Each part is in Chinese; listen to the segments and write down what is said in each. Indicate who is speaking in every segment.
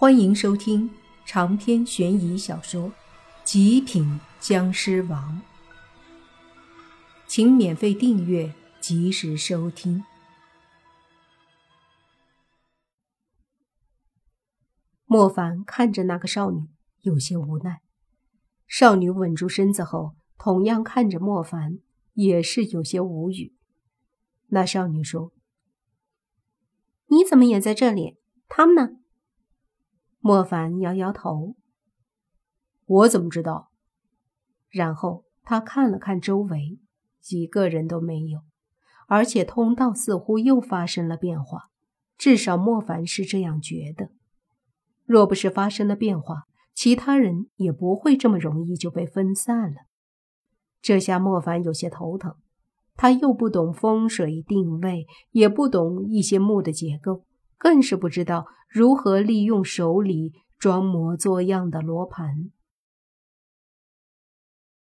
Speaker 1: 欢迎收听长篇悬疑小说《极品僵尸王》，请免费订阅，及时收听。莫凡看着那个少女，有些无奈。少女稳住身子后，同样看着莫凡，也是有些无语。那少女说：“
Speaker 2: 你怎么也在这里？他们呢？”
Speaker 1: 莫凡摇摇头：“我怎么知道？”然后他看了看周围，一个人都没有，而且通道似乎又发生了变化，至少莫凡是这样觉得。若不是发生了变化，其他人也不会这么容易就被分散了。这下莫凡有些头疼，他又不懂风水定位，也不懂一些木的结构。更是不知道如何利用手里装模作样的罗盘。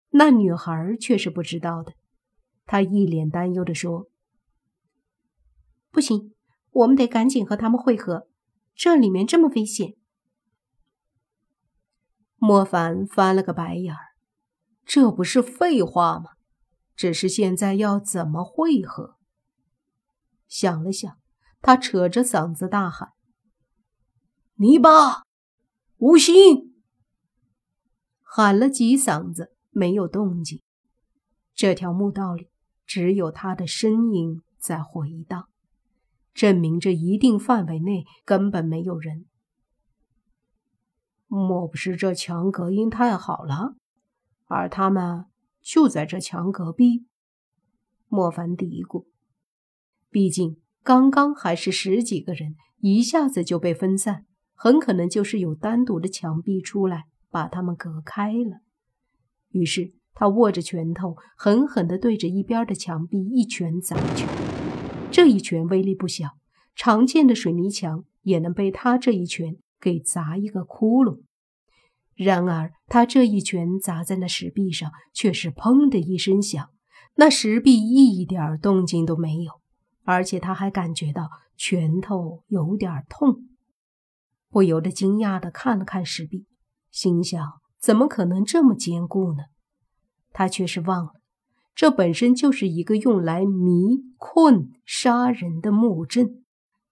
Speaker 1: 那女孩却是不知道的，她一脸担忧地说：“
Speaker 2: 不行，我们得赶紧和他们会合，这里面这么危险。”
Speaker 1: 莫凡翻了个白眼儿：“这不是废话吗？只是现在要怎么会合？”想了想。他扯着嗓子大喊：“
Speaker 3: 泥巴，无心！”
Speaker 1: 喊了几嗓子，没有动静。这条墓道里只有他的声音在回荡，证明这一定范围内根本没有人。莫不是这墙隔音太好了，而他们就在这墙隔壁？莫凡嘀咕，毕竟。刚刚还是十几个人，一下子就被分散，很可能就是有单独的墙壁出来把他们隔开了。于是他握着拳头，狠狠地对着一边的墙壁一拳砸去。这一拳威力不小，常见的水泥墙也能被他这一拳给砸一个窟窿。然而他这一拳砸在那石壁上，却是砰的一声响，那石壁一点动静都没有。而且他还感觉到拳头有点痛，不由得惊讶地看了看石壁，心想：怎么可能这么坚固呢？他却是忘了，这本身就是一个用来迷困杀人的木阵，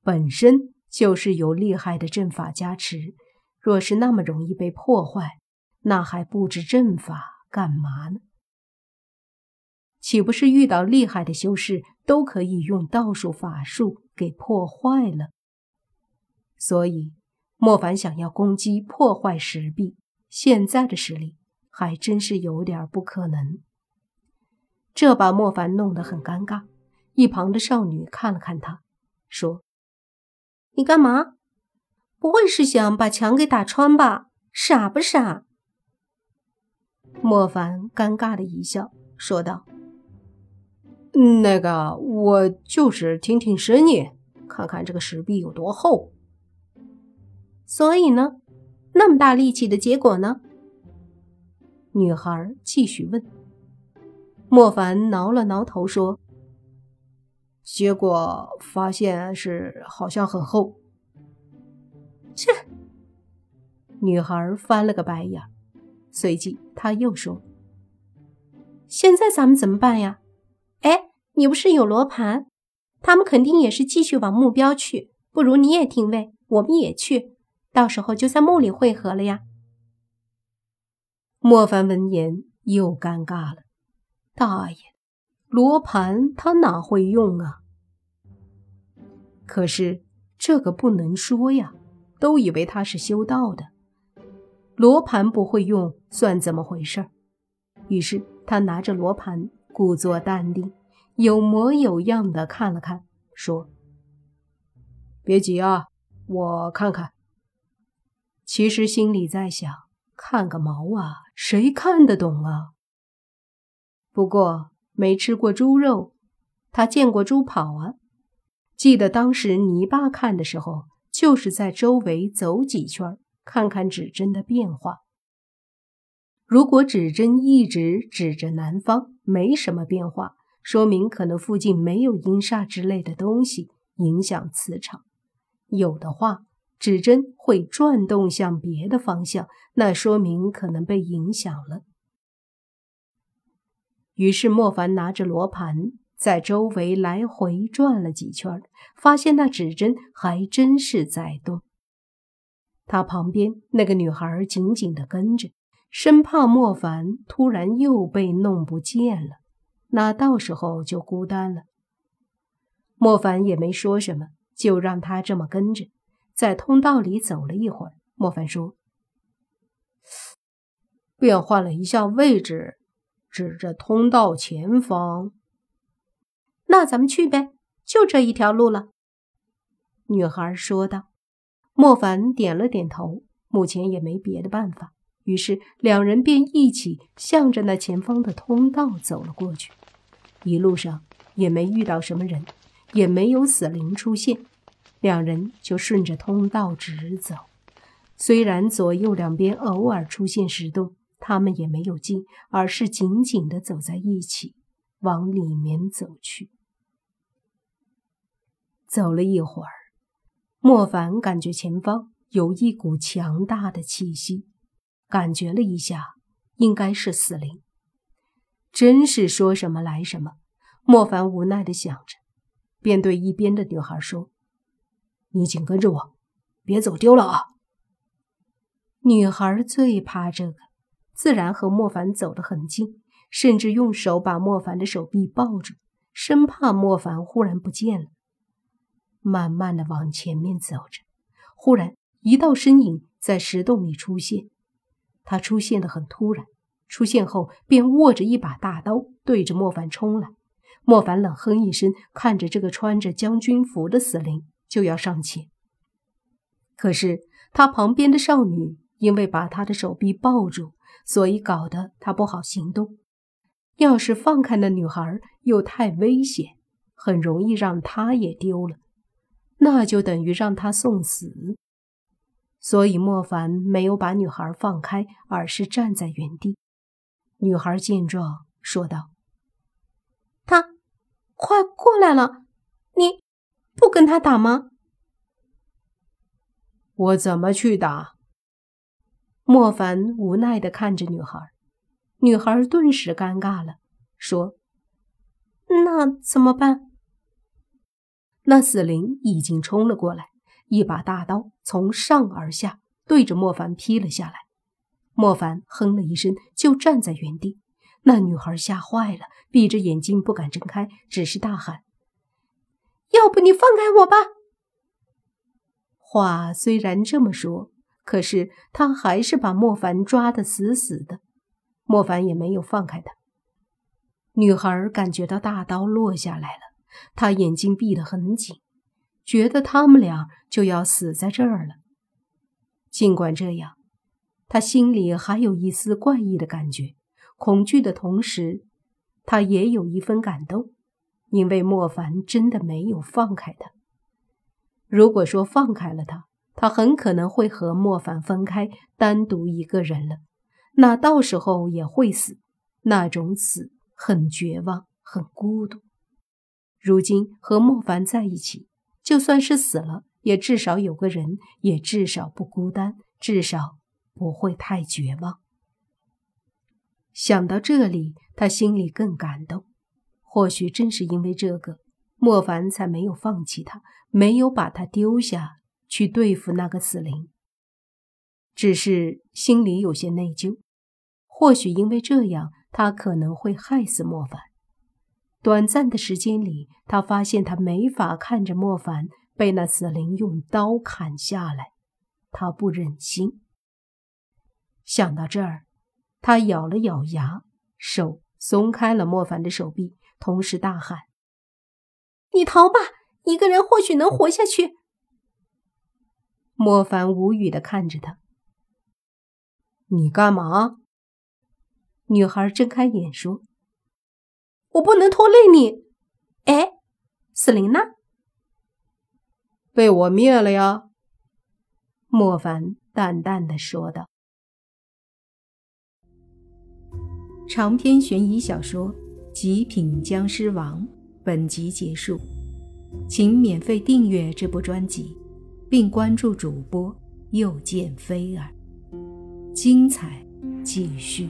Speaker 1: 本身就是有厉害的阵法加持。若是那么容易被破坏，那还布置阵法干嘛呢？岂不是遇到厉害的修士都可以用道术法术给破坏了？所以莫凡想要攻击破坏石壁，现在的实力还真是有点不可能。这把莫凡弄得很尴尬。一旁的少女看了看他，说：“
Speaker 2: 你干嘛？不会是想把墙给打穿吧？傻不傻？”
Speaker 1: 莫凡尴尬的一笑，说道。那个，我就是听听声音，看看这个石壁有多厚。
Speaker 2: 所以呢，那么大力气的结果呢？
Speaker 1: 女孩继续问。莫凡挠了挠头说：“结果发现是好像很厚。”
Speaker 2: 切！
Speaker 1: 女孩翻了个白眼，随即她又说：“
Speaker 2: 现在咱们怎么办呀？”你不是有罗盘？他们肯定也是继续往目标去。不如你也定位，我们也去，到时候就在墓里汇合了呀。
Speaker 1: 莫凡闻言又尴尬了，大爷，罗盘他哪会用啊？可是这个不能说呀，都以为他是修道的，罗盘不会用算怎么回事？于是他拿着罗盘。故作淡定，有模有样的看了看，说：“别急啊，我看看。”其实心里在想：“看个毛啊，谁看得懂啊？”不过没吃过猪肉，他见过猪跑啊。记得当时泥巴看的时候，就是在周围走几圈，看看指针的变化。如果指针一直指着南方，没什么变化，说明可能附近没有阴煞之类的东西影响磁场；有的话，指针会转动向别的方向，那说明可能被影响了。于是莫凡拿着罗盘在周围来回转了几圈，发现那指针还真是在动。他旁边那个女孩紧紧地跟着，生怕莫凡突然又被弄不见了，那到时候就孤单了。莫凡也没说什么，就让他这么跟着，在通道里走了一会儿。莫凡说：“
Speaker 3: 变换了一下位置。”指着通道前方，
Speaker 2: 那咱们去呗，就这一条路了。”
Speaker 1: 女孩说道。莫凡点了点头，目前也没别的办法，于是两人便一起向着那前方的通道走了过去。一路上也没遇到什么人，也没有死灵出现，两人就顺着通道直走。虽然左右两边偶尔出现石洞。他们也没有进，而是紧紧的走在一起，往里面走去。走了一会儿，莫凡感觉前方有一股强大的气息，感觉了一下，应该是死灵。真是说什么来什么。莫凡无奈的想着，便对一边的女孩说：“你紧跟着我，别走丢了啊。”女孩最怕这个。自然和莫凡走得很近，甚至用手把莫凡的手臂抱住，生怕莫凡忽然不见了。慢慢的往前面走着，忽然一道身影在石洞里出现。他出现的很突然，出现后便握着一把大刀对着莫凡冲来。莫凡冷哼一声，看着这个穿着将军服的死灵就要上前，可是他旁边的少女因为把他的手臂抱住。所以搞得他不好行动。要是放开那女孩，又太危险，很容易让他也丢了，那就等于让他送死。所以莫凡没有把女孩放开，而是站在原地。女孩见状说道：“
Speaker 2: 他快过来了，你不跟他打吗？”
Speaker 3: 我怎么去打？
Speaker 1: 莫凡无奈的看着女孩，女孩顿时尴尬了，说：“
Speaker 2: 那怎么办？”
Speaker 1: 那死灵已经冲了过来，一把大刀从上而下对着莫凡劈了下来。莫凡哼了一声，就站在原地。那女孩吓坏了，闭着眼睛不敢睁开，只是大喊：“
Speaker 2: 要不你放开我吧！”
Speaker 1: 话虽然这么说。可是他还是把莫凡抓得死死的，莫凡也没有放开他。女孩感觉到大刀落下来了，她眼睛闭得很紧，觉得他们俩就要死在这儿了。尽管这样，他心里还有一丝怪异的感觉，恐惧的同时，他也有一分感动，因为莫凡真的没有放开他。如果说放开了他，他很可能会和莫凡分开，单独一个人了，那到时候也会死，那种死很绝望，很孤独。如今和莫凡在一起，就算是死了，也至少有个人，也至少不孤单，至少不会太绝望。想到这里，他心里更感动。或许正是因为这个，莫凡才没有放弃他，没有把他丢下。去对付那个死灵，只是心里有些内疚。或许因为这样，他可能会害死莫凡。短暂的时间里，他发现他没法看着莫凡被那死灵用刀砍下来，他不忍心。想到这儿，他咬了咬牙，手松开了莫凡的手臂，同时大喊：“
Speaker 2: 你逃吧，一个人或许能活下去。”
Speaker 1: 莫凡无语的看着他：“
Speaker 3: 你干嘛？”
Speaker 1: 女孩睁开眼说：“
Speaker 2: 我不能拖累你。”哎，死灵呢？
Speaker 3: 被我灭了呀。”
Speaker 1: 莫凡淡淡的说道。长篇悬疑小说《极品僵尸王》本集结束，请免费订阅这部专辑。
Speaker 4: 并关注主播又见菲儿，精彩继续。